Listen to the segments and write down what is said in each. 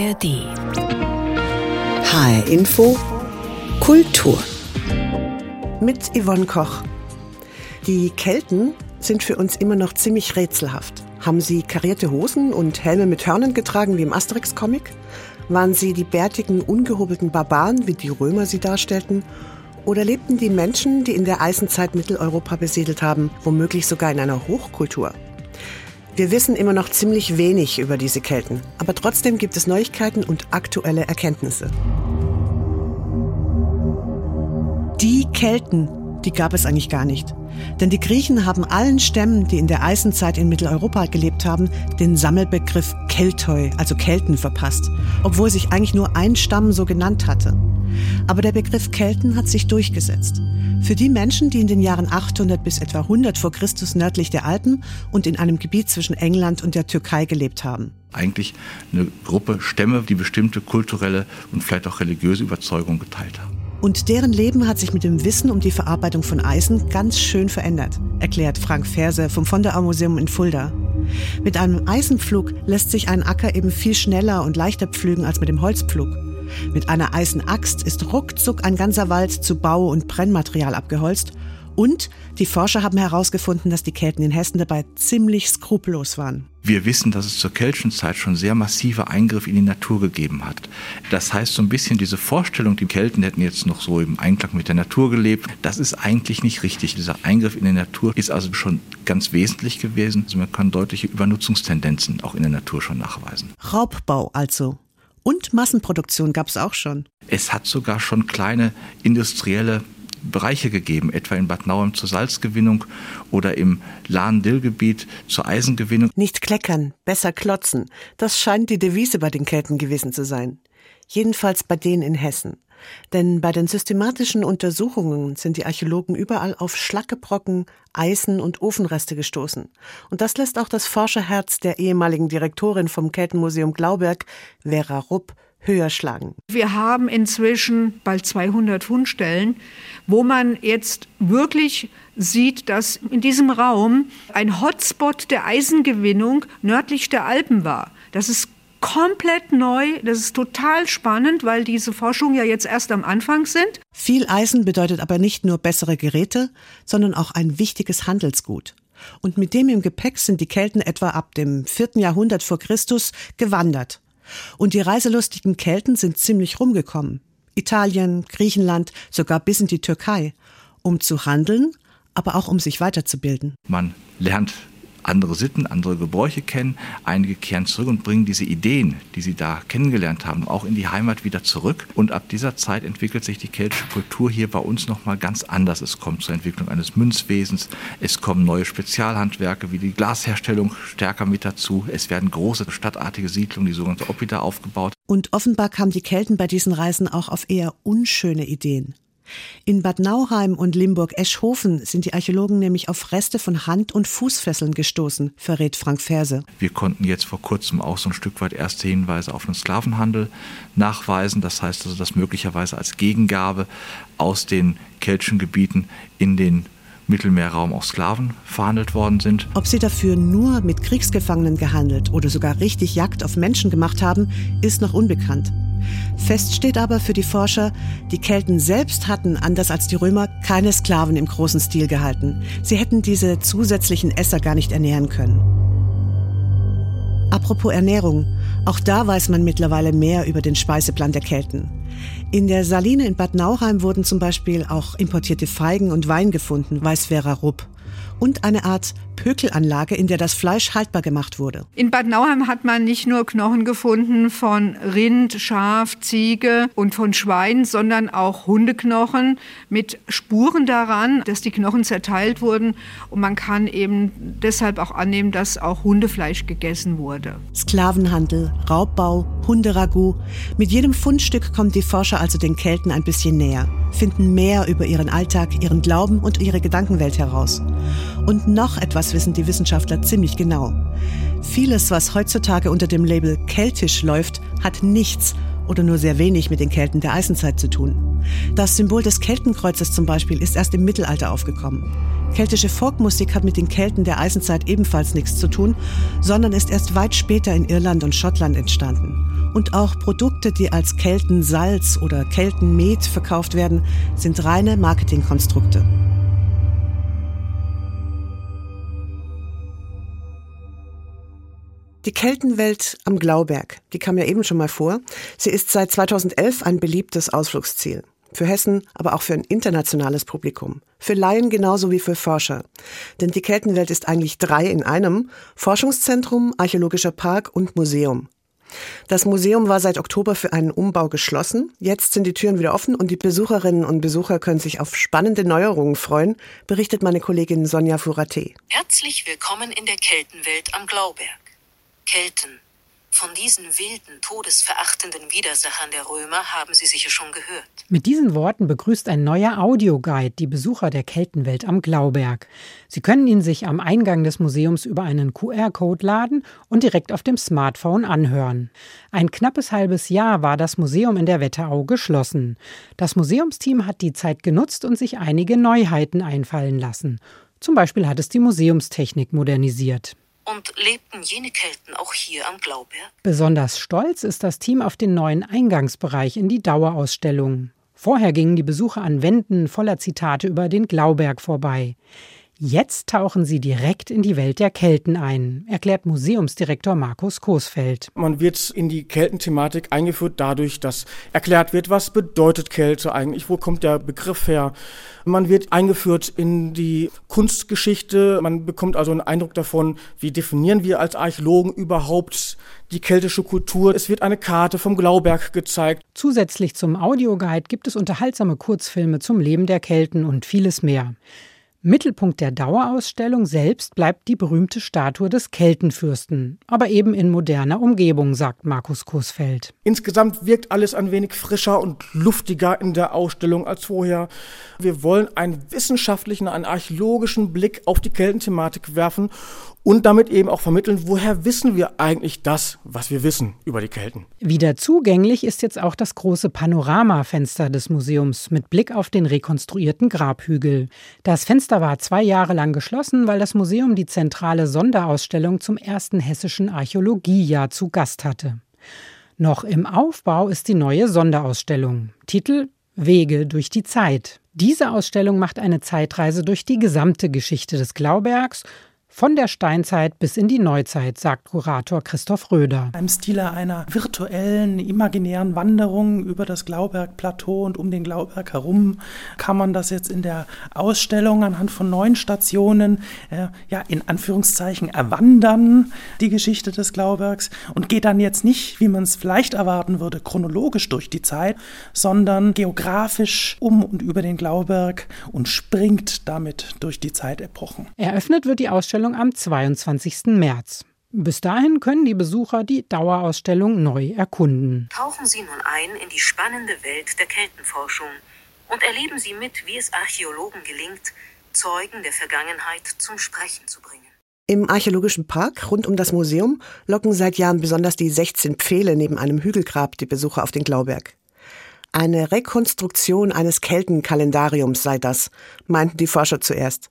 ARD. HR Info Kultur. Mit Yvonne Koch. Die Kelten sind für uns immer noch ziemlich rätselhaft. Haben sie karierte Hosen und Helme mit Hörnern getragen wie im Asterix-Comic? Waren sie die bärtigen, ungehobelten Barbaren, wie die Römer sie darstellten? Oder lebten die Menschen, die in der Eisenzeit Mitteleuropa besiedelt haben, womöglich sogar in einer Hochkultur? Wir wissen immer noch ziemlich wenig über diese Kelten, aber trotzdem gibt es Neuigkeiten und aktuelle Erkenntnisse. Die Kelten, die gab es eigentlich gar nicht. Denn die Griechen haben allen Stämmen, die in der Eisenzeit in Mitteleuropa gelebt haben, den Sammelbegriff Keltoi, also Kelten, verpasst, obwohl sich eigentlich nur ein Stamm so genannt hatte. Aber der Begriff Kelten hat sich durchgesetzt. Für die Menschen, die in den Jahren 800 bis etwa 100 vor Christus nördlich der Alpen und in einem Gebiet zwischen England und der Türkei gelebt haben. Eigentlich eine Gruppe Stämme, die bestimmte kulturelle und vielleicht auch religiöse Überzeugungen geteilt haben. Und deren Leben hat sich mit dem Wissen um die Verarbeitung von Eisen ganz schön verändert, erklärt Frank Ferse vom Vonderau Museum in Fulda. Mit einem Eisenpflug lässt sich ein Acker eben viel schneller und leichter pflügen als mit dem Holzpflug. Mit einer Eisenaxt ist ruckzuck ein ganzer Wald zu Bau- und Brennmaterial abgeholzt. Und die Forscher haben herausgefunden, dass die Kelten in Hessen dabei ziemlich skrupellos waren. Wir wissen, dass es zur keltischen Zeit schon sehr massive Eingriffe in die Natur gegeben hat. Das heißt, so ein bisschen diese Vorstellung, die Kelten hätten jetzt noch so im Einklang mit der Natur gelebt, das ist eigentlich nicht richtig. Dieser Eingriff in die Natur ist also schon ganz wesentlich gewesen. Also man kann deutliche Übernutzungstendenzen auch in der Natur schon nachweisen. Raubbau also. Und Massenproduktion gab es auch schon. Es hat sogar schon kleine industrielle Bereiche gegeben, etwa in Bad Nauheim zur Salzgewinnung oder im Lahn-Dill-Gebiet zur Eisengewinnung. Nicht kleckern, besser klotzen. Das scheint die Devise bei den Kelten gewesen zu sein. Jedenfalls bei denen in Hessen. Denn bei den systematischen Untersuchungen sind die Archäologen überall auf Schlackebrocken, Eisen und Ofenreste gestoßen. Und das lässt auch das Forscherherz der ehemaligen Direktorin vom Keltenmuseum Glauberg, Vera Rupp, höher schlagen. Wir haben inzwischen bald 200 Fundstellen, wo man jetzt wirklich sieht, dass in diesem Raum ein Hotspot der Eisengewinnung nördlich der Alpen war. Das ist komplett neu. Das ist total spannend, weil diese Forschungen ja jetzt erst am Anfang sind. Viel Eisen bedeutet aber nicht nur bessere Geräte, sondern auch ein wichtiges Handelsgut. Und mit dem im Gepäck sind die Kelten etwa ab dem vierten Jahrhundert vor Christus gewandert. Und die reiselustigen Kelten sind ziemlich rumgekommen. Italien, Griechenland, sogar bis in die Türkei, um zu handeln, aber auch um sich weiterzubilden. Man lernt andere Sitten, andere Gebräuche kennen. Einige kehren zurück und bringen diese Ideen, die sie da kennengelernt haben, auch in die Heimat wieder zurück. Und ab dieser Zeit entwickelt sich die keltische Kultur hier bei uns nochmal ganz anders. Es kommt zur Entwicklung eines Münzwesens, es kommen neue Spezialhandwerke wie die Glasherstellung stärker mit dazu. Es werden große stadtartige Siedlungen, die sogenannte Oppida, aufgebaut. Und offenbar kamen die Kelten bei diesen Reisen auch auf eher unschöne Ideen. In Bad Nauheim und Limburg-Eschhofen sind die Archäologen nämlich auf Reste von Hand- und Fußfesseln gestoßen, verrät Frank Ferse. Wir konnten jetzt vor kurzem auch so ein Stück weit erste Hinweise auf den Sklavenhandel nachweisen. Das heißt also, dass möglicherweise als Gegengabe aus den keltischen Gebieten in den Mittelmeerraum auch Sklaven verhandelt worden sind. Ob sie dafür nur mit Kriegsgefangenen gehandelt oder sogar richtig Jagd auf Menschen gemacht haben, ist noch unbekannt. Fest steht aber für die Forscher, die Kelten selbst hatten, anders als die Römer, keine Sklaven im großen Stil gehalten. Sie hätten diese zusätzlichen Esser gar nicht ernähren können. Apropos Ernährung, auch da weiß man mittlerweile mehr über den Speiseplan der Kelten. In der Saline in Bad Nauheim wurden zum Beispiel auch importierte Feigen und Wein gefunden, weiß Vera Rupp und eine Art Pökelanlage, in der das Fleisch haltbar gemacht wurde. In Bad Nauheim hat man nicht nur Knochen gefunden von Rind, Schaf, Ziege und von Schwein, sondern auch Hundeknochen mit Spuren daran, dass die Knochen zerteilt wurden. Und man kann eben deshalb auch annehmen, dass auch Hundefleisch gegessen wurde. Sklavenhandel, Raubbau, Hunderagout. Mit jedem Fundstück kommen die Forscher also den Kelten ein bisschen näher, finden mehr über ihren Alltag, ihren Glauben und ihre Gedankenwelt heraus. Und noch etwas wissen die Wissenschaftler ziemlich genau. Vieles, was heutzutage unter dem Label keltisch läuft, hat nichts oder nur sehr wenig mit den Kelten der Eisenzeit zu tun. Das Symbol des Keltenkreuzes zum Beispiel ist erst im Mittelalter aufgekommen. Keltische Folkmusik hat mit den Kelten der Eisenzeit ebenfalls nichts zu tun, sondern ist erst weit später in Irland und Schottland entstanden. Und auch Produkte, die als Keltensalz oder Keltenmet verkauft werden, sind reine Marketingkonstrukte. Die Keltenwelt am Glauberg, die kam ja eben schon mal vor. Sie ist seit 2011 ein beliebtes Ausflugsziel. Für Hessen, aber auch für ein internationales Publikum. Für Laien genauso wie für Forscher. Denn die Keltenwelt ist eigentlich drei in einem. Forschungszentrum, archäologischer Park und Museum. Das Museum war seit Oktober für einen Umbau geschlossen. Jetzt sind die Türen wieder offen und die Besucherinnen und Besucher können sich auf spannende Neuerungen freuen, berichtet meine Kollegin Sonja Furate. Herzlich willkommen in der Keltenwelt am Glauberg. Kelten. Von diesen wilden, todesverachtenden Widersachern der Römer haben Sie sicher schon gehört. Mit diesen Worten begrüßt ein neuer Audioguide die Besucher der Keltenwelt am Glauberg. Sie können ihn sich am Eingang des Museums über einen QR-Code laden und direkt auf dem Smartphone anhören. Ein knappes halbes Jahr war das Museum in der Wetterau geschlossen. Das Museumsteam hat die Zeit genutzt und sich einige Neuheiten einfallen lassen. Zum Beispiel hat es die Museumstechnik modernisiert. Und lebten jene Kelten auch hier am Glauberg? Besonders stolz ist das Team auf den neuen Eingangsbereich in die Dauerausstellung. Vorher gingen die Besucher an Wänden voller Zitate über den Glauberg vorbei. Jetzt tauchen sie direkt in die Welt der Kelten ein, erklärt Museumsdirektor Markus Coesfeld. Man wird in die Keltenthematik eingeführt dadurch, dass erklärt wird, was bedeutet Kälte eigentlich, wo kommt der Begriff her. Man wird eingeführt in die Kunstgeschichte, man bekommt also einen Eindruck davon, wie definieren wir als Archäologen überhaupt die keltische Kultur. Es wird eine Karte vom Glauberg gezeigt. Zusätzlich zum Audioguide gibt es unterhaltsame Kurzfilme zum Leben der Kelten und vieles mehr. Mittelpunkt der Dauerausstellung selbst bleibt die berühmte Statue des Keltenfürsten, aber eben in moderner Umgebung, sagt Markus Kursfeld. Insgesamt wirkt alles ein wenig frischer und luftiger in der Ausstellung als vorher. Wir wollen einen wissenschaftlichen, einen archäologischen Blick auf die Keltenthematik werfen und damit eben auch vermitteln, woher wissen wir eigentlich das, was wir wissen über die Kelten. Wieder zugänglich ist jetzt auch das große Panoramafenster des Museums mit Blick auf den rekonstruierten Grabhügel. Das Fenster war zwei Jahre lang geschlossen, weil das Museum die zentrale Sonderausstellung zum ersten hessischen Archäologiejahr zu Gast hatte. Noch im Aufbau ist die neue Sonderausstellung. Titel Wege durch die Zeit. Diese Ausstellung macht eine Zeitreise durch die gesamte Geschichte des Glaubergs von der Steinzeit bis in die Neuzeit, sagt Kurator Christoph Röder. Im Stile einer virtuellen, imaginären Wanderung über das Glaubergplateau und um den Glauberg herum kann man das jetzt in der Ausstellung anhand von neun Stationen, äh, ja, in Anführungszeichen erwandern, die Geschichte des Glaubergs und geht dann jetzt nicht, wie man es vielleicht erwarten würde, chronologisch durch die Zeit, sondern geografisch um und über den Glauberg und springt damit durch die Zeitepochen. Eröffnet wird die Ausstellung Ausstellung am 22. März. Bis dahin können die Besucher die Dauerausstellung neu erkunden. Tauchen Sie nun ein in die spannende Welt der Keltenforschung und erleben Sie mit, wie es Archäologen gelingt, Zeugen der Vergangenheit zum Sprechen zu bringen. Im archäologischen Park rund um das Museum locken seit Jahren besonders die 16 Pfähle neben einem Hügelgrab die Besucher auf den Glauberg. Eine Rekonstruktion eines Keltenkalendariums sei das, meinten die Forscher zuerst.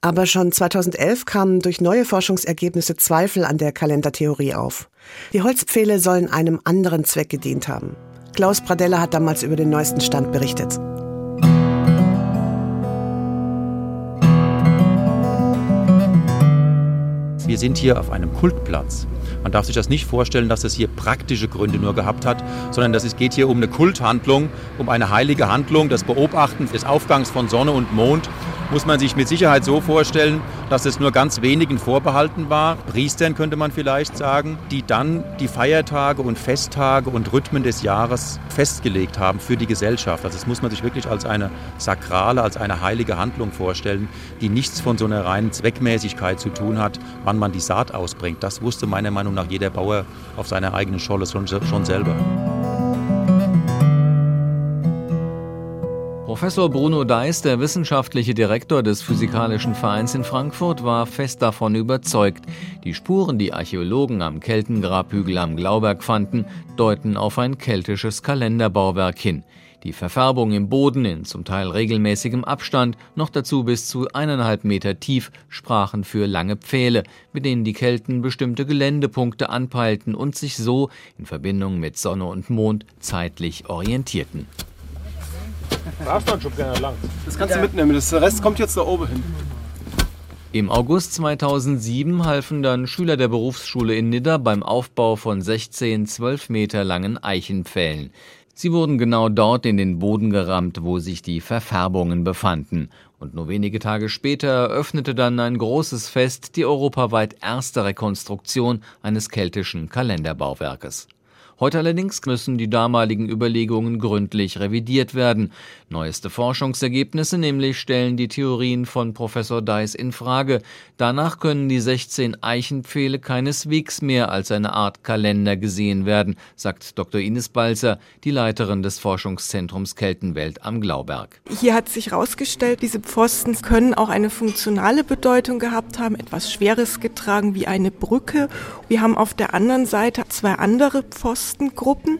Aber schon 2011 kamen durch neue Forschungsergebnisse Zweifel an der Kalendertheorie auf. Die Holzpfähle sollen einem anderen Zweck gedient haben. Klaus Pradella hat damals über den neuesten Stand berichtet. Wir sind hier auf einem Kultplatz. Man darf sich das nicht vorstellen, dass es hier praktische Gründe nur gehabt hat, sondern dass es geht hier um eine Kulthandlung, um eine heilige Handlung, das Beobachten des Aufgangs von Sonne und Mond muss man sich mit Sicherheit so vorstellen, dass es nur ganz wenigen vorbehalten war, Priestern könnte man vielleicht sagen, die dann die Feiertage und Festtage und Rhythmen des Jahres festgelegt haben für die Gesellschaft. Also das muss man sich wirklich als eine sakrale, als eine heilige Handlung vorstellen, die nichts von so einer reinen Zweckmäßigkeit zu tun hat, wann man die Saat ausbringt. Das wusste meiner Meinung nach jeder Bauer auf seiner eigenen Scholle schon, schon selber. Professor Bruno Deis, der wissenschaftliche Direktor des Physikalischen Vereins in Frankfurt, war fest davon überzeugt, die Spuren, die Archäologen am Keltengrabhügel am Glauberg fanden, deuten auf ein keltisches Kalenderbauwerk hin. Die Verfärbung im Boden in zum Teil regelmäßigem Abstand, noch dazu bis zu eineinhalb Meter tief, sprachen für lange Pfähle, mit denen die Kelten bestimmte Geländepunkte anpeilten und sich so in Verbindung mit Sonne und Mond zeitlich orientierten. Das kannst du mitnehmen, der Rest kommt jetzt da oben hin. Im August 2007 halfen dann Schüler der Berufsschule in Nidda beim Aufbau von 16 12 Meter langen Eichenpfählen. Sie wurden genau dort in den Boden gerammt, wo sich die Verfärbungen befanden. Und nur wenige Tage später eröffnete dann ein großes Fest die europaweit erste Rekonstruktion eines keltischen Kalenderbauwerkes. Heute allerdings müssen die damaligen Überlegungen gründlich revidiert werden. Neueste Forschungsergebnisse nämlich stellen die Theorien von Professor Deiss in Frage. Danach können die 16 Eichenpfähle keineswegs mehr als eine Art Kalender gesehen werden, sagt Dr. Ines Balzer, die Leiterin des Forschungszentrums Keltenwelt am Glauberg. Hier hat sich herausgestellt, diese Pfosten können auch eine funktionale Bedeutung gehabt haben, etwas Schweres getragen wie eine Brücke. Wir haben auf der anderen Seite zwei andere Pfosten Pfostengruppen.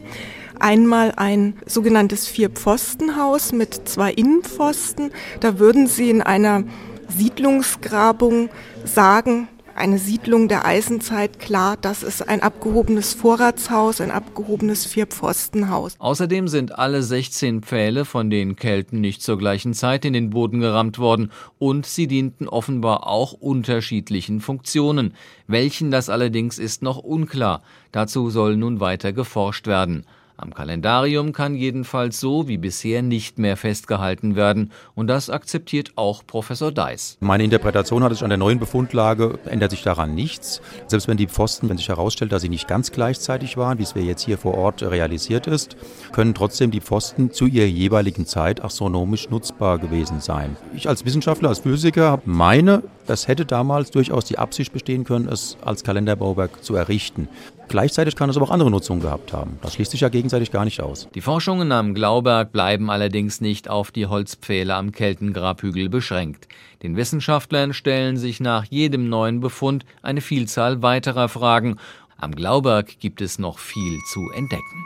Einmal ein sogenanntes Vier-Pfosten-Haus mit zwei Innenpfosten. Da würden Sie in einer Siedlungsgrabung sagen, eine Siedlung der Eisenzeit, klar, das ist ein abgehobenes Vorratshaus, ein abgehobenes Vierpfostenhaus. Außerdem sind alle 16 Pfähle von den Kelten nicht zur gleichen Zeit in den Boden gerammt worden und sie dienten offenbar auch unterschiedlichen Funktionen. Welchen das allerdings ist noch unklar. Dazu soll nun weiter geforscht werden. Am Kalendarium kann jedenfalls so wie bisher nicht mehr festgehalten werden und das akzeptiert auch Professor Deiss. Meine Interpretation hat sich an der neuen Befundlage, ändert sich daran nichts. Selbst wenn die Pfosten, wenn sich herausstellt, dass sie nicht ganz gleichzeitig waren, wie es wir jetzt hier vor Ort realisiert ist, können trotzdem die Pfosten zu ihrer jeweiligen Zeit astronomisch nutzbar gewesen sein. Ich als Wissenschaftler, als Physiker meine, es hätte damals durchaus die Absicht bestehen können, es als Kalenderbauwerk zu errichten. Gleichzeitig kann es aber auch andere Nutzungen gehabt haben. Das schließt sich ja gegenseitig gar nicht aus. Die Forschungen am Glauberg bleiben allerdings nicht auf die Holzpfähle am Keltengrabhügel beschränkt. Den Wissenschaftlern stellen sich nach jedem neuen Befund eine Vielzahl weiterer Fragen. Am Glauberg gibt es noch viel zu entdecken.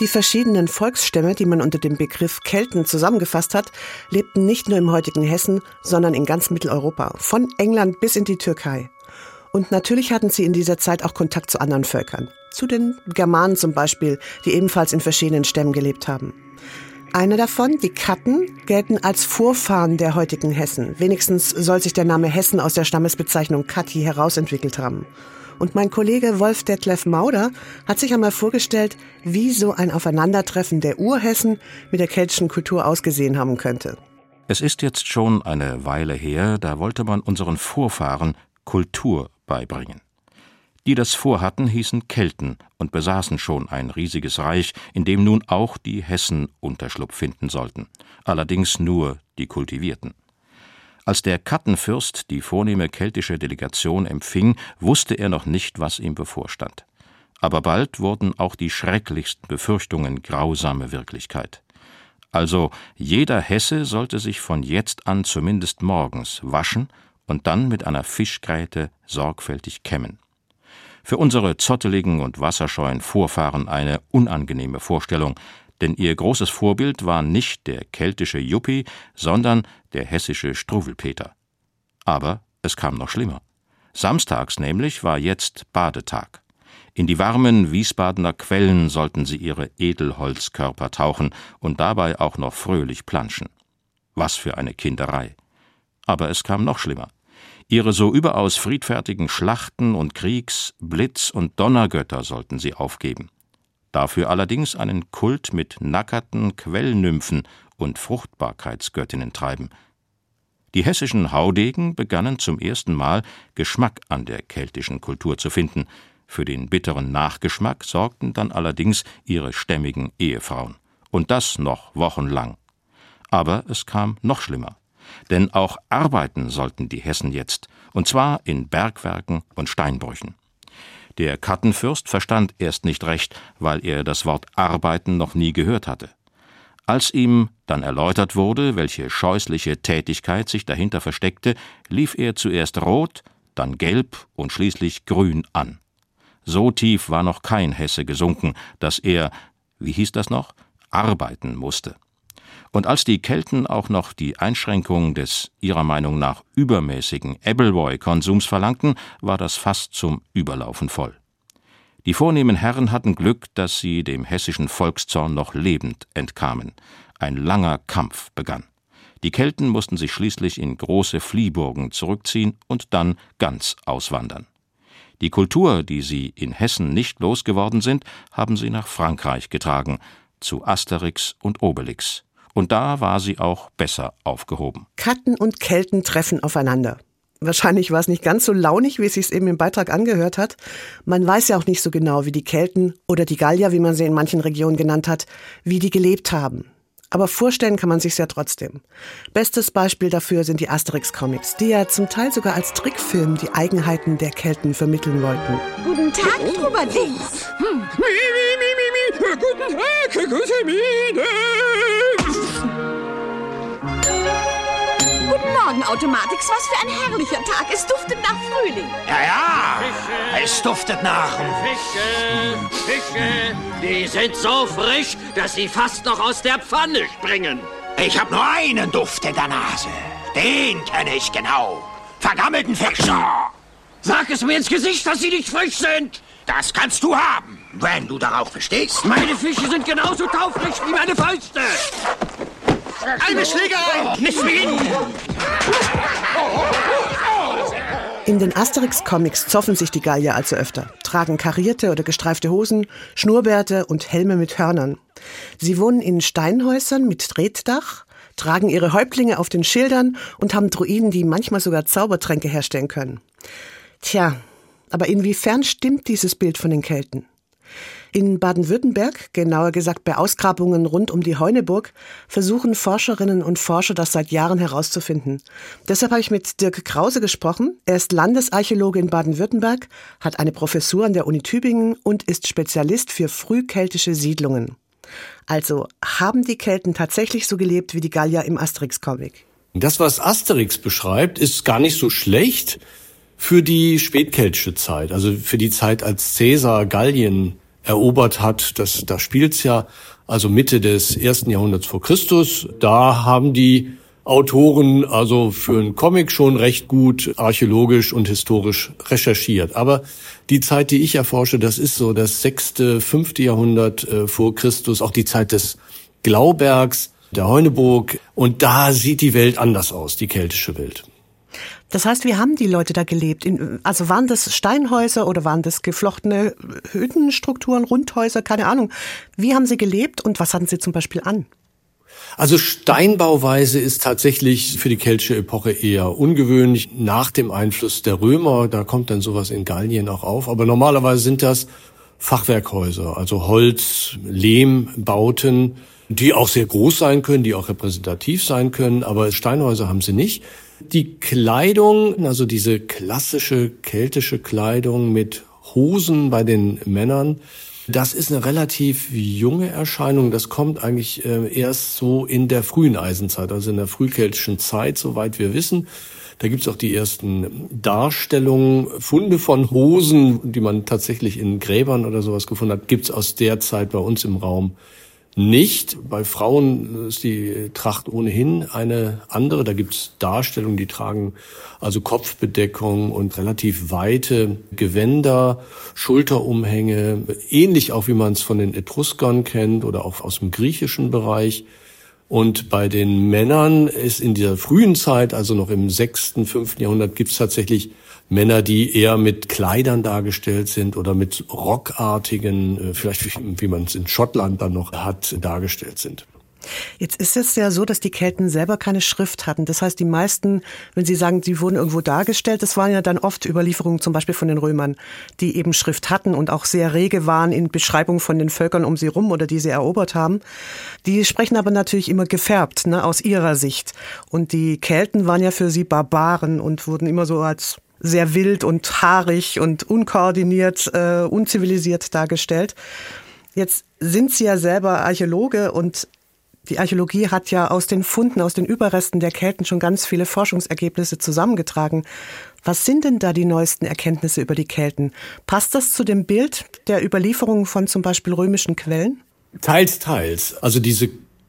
Die verschiedenen Volksstämme, die man unter dem Begriff Kelten zusammengefasst hat, lebten nicht nur im heutigen Hessen, sondern in ganz Mitteleuropa, von England bis in die Türkei. Und natürlich hatten sie in dieser Zeit auch Kontakt zu anderen Völkern. Zu den Germanen zum Beispiel, die ebenfalls in verschiedenen Stämmen gelebt haben. Einer davon, die Katten, gelten als Vorfahren der heutigen Hessen. Wenigstens soll sich der Name Hessen aus der Stammesbezeichnung Katti herausentwickelt haben. Und mein Kollege Wolf Detlef Mauder hat sich einmal vorgestellt, wie so ein Aufeinandertreffen der Urhessen mit der keltischen Kultur ausgesehen haben könnte. Es ist jetzt schon eine Weile her, da wollte man unseren Vorfahren Kultur beibringen. Die das vorhatten, hießen Kelten und besaßen schon ein riesiges Reich, in dem nun auch die Hessen Unterschlupf finden sollten, allerdings nur die Kultivierten. Als der Kattenfürst die vornehme keltische Delegation empfing, wusste er noch nicht, was ihm bevorstand. Aber bald wurden auch die schrecklichsten Befürchtungen grausame Wirklichkeit. Also jeder Hesse sollte sich von jetzt an zumindest morgens waschen und dann mit einer Fischgräte sorgfältig kämmen. Für unsere zotteligen und wasserscheuen Vorfahren eine unangenehme Vorstellung, denn ihr großes Vorbild war nicht der keltische Juppie, sondern der hessische Struwelpeter. Aber es kam noch schlimmer. Samstags nämlich war jetzt Badetag. In die warmen Wiesbadener Quellen sollten sie ihre Edelholzkörper tauchen und dabei auch noch fröhlich planschen. Was für eine Kinderei. Aber es kam noch schlimmer. Ihre so überaus friedfertigen Schlachten und Kriegs-, Blitz- und Donnergötter sollten sie aufgeben. Dafür allerdings einen Kult mit nackerten Quellnymphen und Fruchtbarkeitsgöttinnen treiben. Die hessischen Haudegen begannen zum ersten Mal Geschmack an der keltischen Kultur zu finden. Für den bitteren Nachgeschmack sorgten dann allerdings ihre stämmigen Ehefrauen. Und das noch wochenlang. Aber es kam noch schlimmer. Denn auch arbeiten sollten die Hessen jetzt, und zwar in Bergwerken und Steinbrüchen. Der Kattenfürst verstand erst nicht recht, weil er das Wort arbeiten noch nie gehört hatte. Als ihm dann erläutert wurde, welche scheußliche Tätigkeit sich dahinter versteckte, lief er zuerst rot, dann gelb und schließlich grün an. So tief war noch kein Hesse gesunken, dass er, wie hieß das noch, arbeiten musste. Und als die Kelten auch noch die Einschränkung des ihrer Meinung nach übermäßigen Appleboy-Konsums verlangten, war das fast zum Überlaufen voll. Die vornehmen Herren hatten Glück, dass sie dem hessischen Volkszorn noch lebend entkamen. Ein langer Kampf begann. Die Kelten mussten sich schließlich in große Fliehburgen zurückziehen und dann ganz auswandern. Die Kultur, die sie in Hessen nicht losgeworden sind, haben sie nach Frankreich getragen, zu Asterix und Obelix. Und da war sie auch besser aufgehoben. Katten und Kelten treffen aufeinander. Wahrscheinlich war es nicht ganz so launig, wie es sich eben im Beitrag angehört hat. Man weiß ja auch nicht so genau, wie die Kelten oder die Gallier, wie man sie in manchen Regionen genannt hat, wie die gelebt haben. Aber vorstellen kann man sich's ja trotzdem. Bestes Beispiel dafür sind die Asterix-Comics, die ja zum Teil sogar als Trickfilm die Eigenheiten der Kelten vermitteln wollten. Guten Tag, Trubadins. Hm. Guten Tag, gute Miene. Guten Morgen, Automatix. Was für ein herrlicher Tag. Es duftet nach Frühling. Ja, ja. Fische. Es duftet nach. Fische, Fische. Die sind so frisch, dass sie fast noch aus der Pfanne springen. Ich habe nur einen Duft in der Nase. Den kenne ich genau. Vergammelten Fische. Sag es mir ins Gesicht, dass sie nicht frisch sind. Das kannst du haben, wenn du darauf bestehst. Meine Fische sind genauso taufrisch wie meine Fäuste. Eine Schlägerei! Nicht beginnen! In den Asterix-Comics zoffen sich die Gallier also öfter, tragen karierte oder gestreifte Hosen, Schnurrbärte und Helme mit Hörnern. Sie wohnen in Steinhäusern mit Tretdach, tragen ihre Häuptlinge auf den Schildern und haben Druiden, die manchmal sogar Zaubertränke herstellen können. Tja, aber inwiefern stimmt dieses Bild von den Kelten? In Baden-Württemberg, genauer gesagt bei Ausgrabungen rund um die Heuneburg, versuchen Forscherinnen und Forscher das seit Jahren herauszufinden. Deshalb habe ich mit Dirk Krause gesprochen. Er ist Landesarchäologe in Baden-Württemberg, hat eine Professur an der Uni Tübingen und ist Spezialist für frühkeltische Siedlungen. Also haben die Kelten tatsächlich so gelebt wie die Gallier im Asterix-Comic? Das, was Asterix beschreibt, ist gar nicht so schlecht für die spätkeltische Zeit, also für die Zeit, als Caesar Gallien erobert hat. Das, da spielt's ja also Mitte des ersten Jahrhunderts vor Christus. Da haben die Autoren also für einen Comic schon recht gut archäologisch und historisch recherchiert. Aber die Zeit, die ich erforsche, das ist so das sechste, fünfte Jahrhundert äh, vor Christus, auch die Zeit des Glaubergs, der Heuneburg. Und da sieht die Welt anders aus, die keltische Welt. Das heißt, wie haben die Leute da gelebt? In, also waren das Steinhäuser oder waren das geflochtene Hüttenstrukturen, Rundhäuser, keine Ahnung. Wie haben sie gelebt und was hatten sie zum Beispiel an? Also Steinbauweise ist tatsächlich für die keltische Epoche eher ungewöhnlich. Nach dem Einfluss der Römer, da kommt dann sowas in Gallien auch auf. Aber normalerweise sind das Fachwerkhäuser, also Holz, Lehmbauten, die auch sehr groß sein können, die auch repräsentativ sein können. Aber Steinhäuser haben sie nicht. Die Kleidung, also diese klassische keltische Kleidung mit Hosen bei den Männern, das ist eine relativ junge Erscheinung. Das kommt eigentlich äh, erst so in der frühen Eisenzeit, also in der frühkeltischen Zeit, soweit wir wissen. Da gibt's auch die ersten Darstellungen, Funde von Hosen, die man tatsächlich in Gräbern oder sowas gefunden hat, gibt's aus der Zeit bei uns im Raum nicht. Bei Frauen ist die Tracht ohnehin eine andere. Da gibt es Darstellungen, die tragen also Kopfbedeckung und relativ weite Gewänder, Schulterumhänge, ähnlich auch wie man es von den Etruskern kennt oder auch aus dem griechischen Bereich. Und bei den Männern ist in dieser frühen Zeit, also noch im sechsten, fünften Jahrhundert, gibt es tatsächlich Männer, die eher mit Kleidern dargestellt sind oder mit rockartigen, äh, vielleicht wie, man es in Schottland dann noch hat, dargestellt sind. Jetzt ist es ja so, dass die Kelten selber keine Schrift hatten. Das heißt, die meisten, wenn Sie sagen, sie wurden irgendwo dargestellt, das waren ja dann oft Überlieferungen zum Beispiel von den Römern, die eben Schrift hatten und auch sehr rege waren in Beschreibung von den Völkern um sie rum oder die sie erobert haben. Die sprechen aber natürlich immer gefärbt, ne, aus ihrer Sicht. Und die Kelten waren ja für sie Barbaren und wurden immer so als sehr wild und haarig und unkoordiniert, äh, unzivilisiert dargestellt. Jetzt sind Sie ja selber Archäologe und die Archäologie hat ja aus den Funden, aus den Überresten der Kelten schon ganz viele Forschungsergebnisse zusammengetragen. Was sind denn da die neuesten Erkenntnisse über die Kelten? Passt das zu dem Bild der Überlieferungen von zum Beispiel römischen Quellen? Teils, teils. Also diese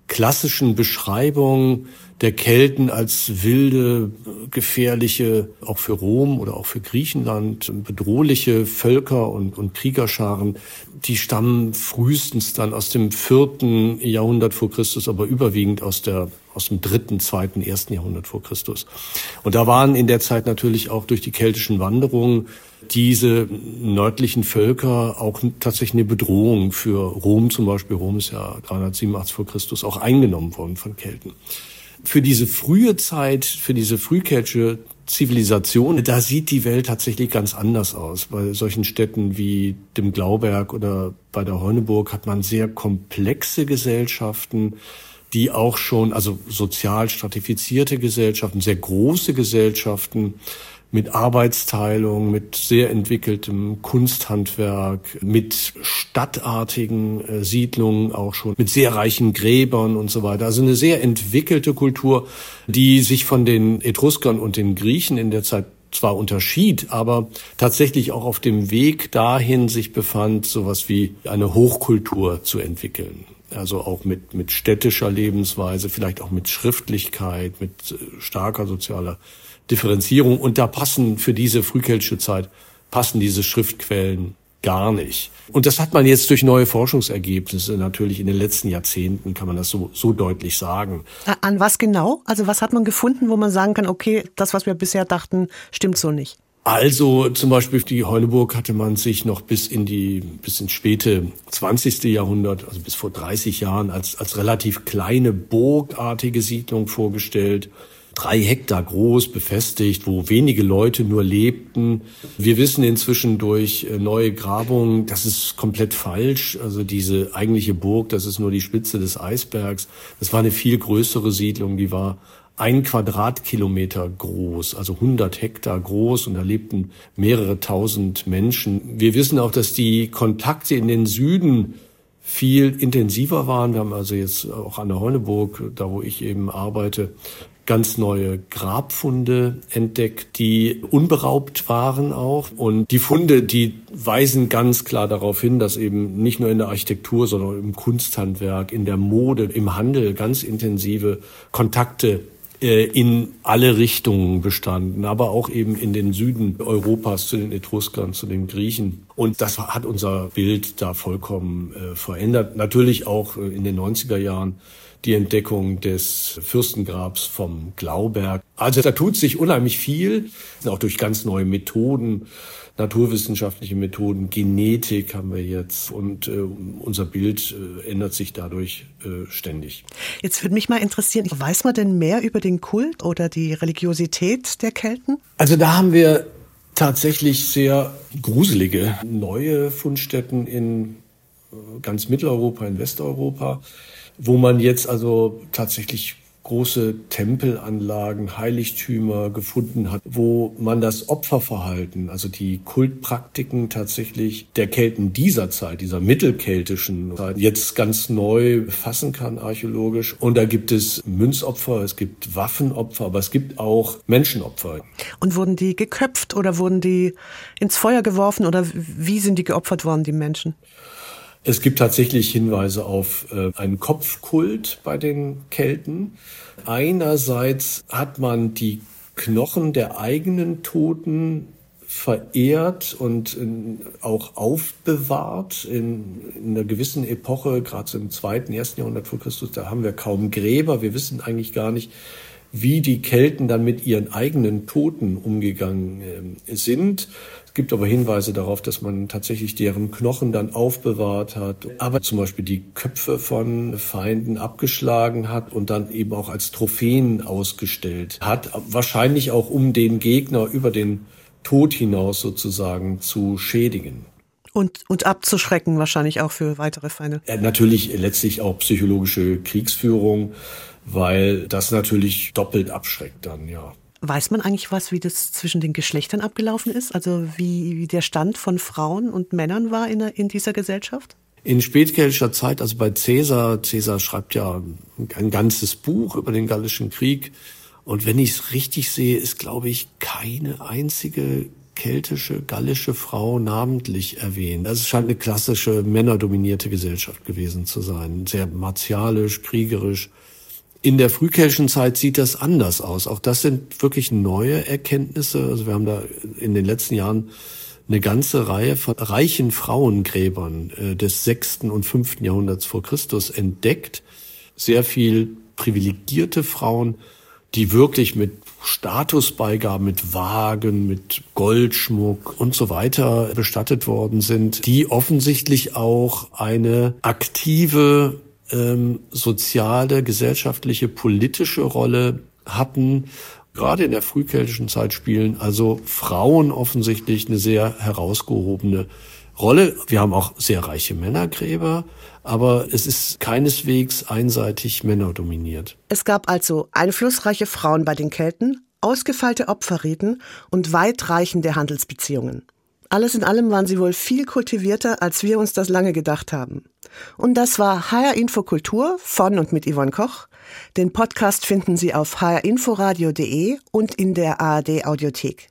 klassischen Beschreibungen der Kelten als wilde, gefährliche, auch für Rom oder auch für Griechenland, bedrohliche Völker und, und Kriegerscharen, die stammen frühestens dann aus dem vierten Jahrhundert vor Christus, aber überwiegend aus der aus dem dritten, zweiten, ersten Jahrhundert vor Christus. Und da waren in der Zeit natürlich auch durch die keltischen Wanderungen diese nördlichen Völker auch tatsächlich eine Bedrohung für Rom zum Beispiel. Rom ist ja 387 vor Christus auch eingenommen worden von Kelten. Für diese frühe Zeit, für diese frühkeltische Zivilisation, da sieht die Welt tatsächlich ganz anders aus. Bei solchen Städten wie dem Glauberg oder bei der Heuneburg hat man sehr komplexe Gesellschaften, die auch schon, also sozial stratifizierte Gesellschaften, sehr große Gesellschaften, mit Arbeitsteilung, mit sehr entwickeltem Kunsthandwerk, mit stadtartigen äh, Siedlungen auch schon, mit sehr reichen Gräbern und so weiter. Also eine sehr entwickelte Kultur, die sich von den Etruskern und den Griechen in der Zeit zwar unterschied, aber tatsächlich auch auf dem Weg dahin sich befand, sowas wie eine Hochkultur zu entwickeln. Also auch mit, mit städtischer Lebensweise, vielleicht auch mit Schriftlichkeit, mit äh, starker sozialer Differenzierung. Und da passen für diese frühkeltische Zeit, passen diese Schriftquellen gar nicht. Und das hat man jetzt durch neue Forschungsergebnisse natürlich in den letzten Jahrzehnten, kann man das so, so deutlich sagen. An was genau? Also was hat man gefunden, wo man sagen kann, okay, das, was wir bisher dachten, stimmt so nicht? Also zum Beispiel die Heuneburg hatte man sich noch bis in die bis ins späte 20. Jahrhundert, also bis vor 30 Jahren, als, als relativ kleine burgartige Siedlung vorgestellt drei Hektar groß, befestigt, wo wenige Leute nur lebten. Wir wissen inzwischen durch äh, neue Grabungen, das ist komplett falsch. Also diese eigentliche Burg, das ist nur die Spitze des Eisbergs. Das war eine viel größere Siedlung, die war ein Quadratkilometer groß, also 100 Hektar groß und da lebten mehrere tausend Menschen. Wir wissen auch, dass die Kontakte in den Süden viel intensiver waren. Wir haben also jetzt auch an der Heuneburg, da wo ich eben arbeite, ganz neue Grabfunde entdeckt, die unberaubt waren auch. Und die Funde, die weisen ganz klar darauf hin, dass eben nicht nur in der Architektur, sondern im Kunsthandwerk, in der Mode, im Handel ganz intensive Kontakte äh, in alle Richtungen bestanden, aber auch eben in den Süden Europas zu den Etruskern, zu den Griechen. Und das hat unser Bild da vollkommen äh, verändert. Natürlich auch äh, in den 90er Jahren die Entdeckung des Fürstengrabs vom Glauberg. Also da tut sich unheimlich viel, auch durch ganz neue Methoden, naturwissenschaftliche Methoden, Genetik haben wir jetzt und äh, unser Bild äh, ändert sich dadurch äh, ständig. Jetzt würde mich mal interessieren, weiß man denn mehr über den Kult oder die Religiosität der Kelten? Also da haben wir tatsächlich sehr gruselige neue Fundstätten in äh, ganz Mitteleuropa, in Westeuropa wo man jetzt also tatsächlich große Tempelanlagen, Heiligtümer gefunden hat, wo man das Opferverhalten, also die Kultpraktiken tatsächlich der Kelten dieser Zeit, dieser mittelkeltischen Zeit, jetzt ganz neu fassen kann archäologisch. Und da gibt es Münzopfer, es gibt Waffenopfer, aber es gibt auch Menschenopfer. Und wurden die geköpft oder wurden die ins Feuer geworfen oder wie sind die geopfert worden, die Menschen? Es gibt tatsächlich Hinweise auf äh, einen Kopfkult bei den Kelten. Einerseits hat man die Knochen der eigenen Toten verehrt und in, auch aufbewahrt in, in, einer gewissen Epoche, gerade so im zweiten, ersten Jahrhundert vor Christus, da haben wir kaum Gräber. Wir wissen eigentlich gar nicht, wie die Kelten dann mit ihren eigenen Toten umgegangen äh, sind. Es gibt aber Hinweise darauf, dass man tatsächlich deren Knochen dann aufbewahrt hat, aber zum Beispiel die Köpfe von Feinden abgeschlagen hat und dann eben auch als Trophäen ausgestellt hat. Wahrscheinlich auch um den Gegner über den Tod hinaus sozusagen zu schädigen. Und, und abzuschrecken wahrscheinlich auch für weitere Feinde. Ja, natürlich letztlich auch psychologische Kriegsführung, weil das natürlich doppelt abschreckt dann, ja. Weiß man eigentlich was, wie das zwischen den Geschlechtern abgelaufen ist? Also wie, wie der Stand von Frauen und Männern war in, in dieser Gesellschaft? In spätkeltischer Zeit, also bei Caesar, Caesar schreibt ja ein ganzes Buch über den Gallischen Krieg. Und wenn ich es richtig sehe, ist, glaube ich, keine einzige keltische, gallische Frau namentlich erwähnt. Also es scheint eine klassische männerdominierte Gesellschaft gewesen zu sein. Sehr martialisch, kriegerisch. In der frühkeltischen Zeit sieht das anders aus. Auch das sind wirklich neue Erkenntnisse. Also wir haben da in den letzten Jahren eine ganze Reihe von reichen Frauengräbern äh, des sechsten und fünften Jahrhunderts vor Christus entdeckt. Sehr viel privilegierte Frauen, die wirklich mit Statusbeigaben, mit Wagen, mit Goldschmuck und so weiter bestattet worden sind, die offensichtlich auch eine aktive ähm, soziale, gesellschaftliche, politische Rolle hatten. Gerade in der frühkeltischen Zeit spielen also Frauen offensichtlich eine sehr herausgehobene Rolle. Wir haben auch sehr reiche Männergräber, aber es ist keineswegs einseitig männerdominiert. Es gab also einflussreiche Frauen bei den Kelten, ausgefeilte Opferriten und weitreichende Handelsbeziehungen. Alles in allem waren sie wohl viel kultivierter, als wir uns das lange gedacht haben. Und das war HR Info Kultur von und mit Yvonne Koch. Den Podcast finden Sie auf hrinforadio.de und in der ARD Audiothek.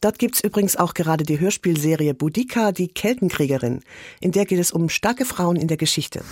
Dort gibt's übrigens auch gerade die Hörspielserie Boudica, die Keltenkriegerin. In der geht es um starke Frauen in der Geschichte.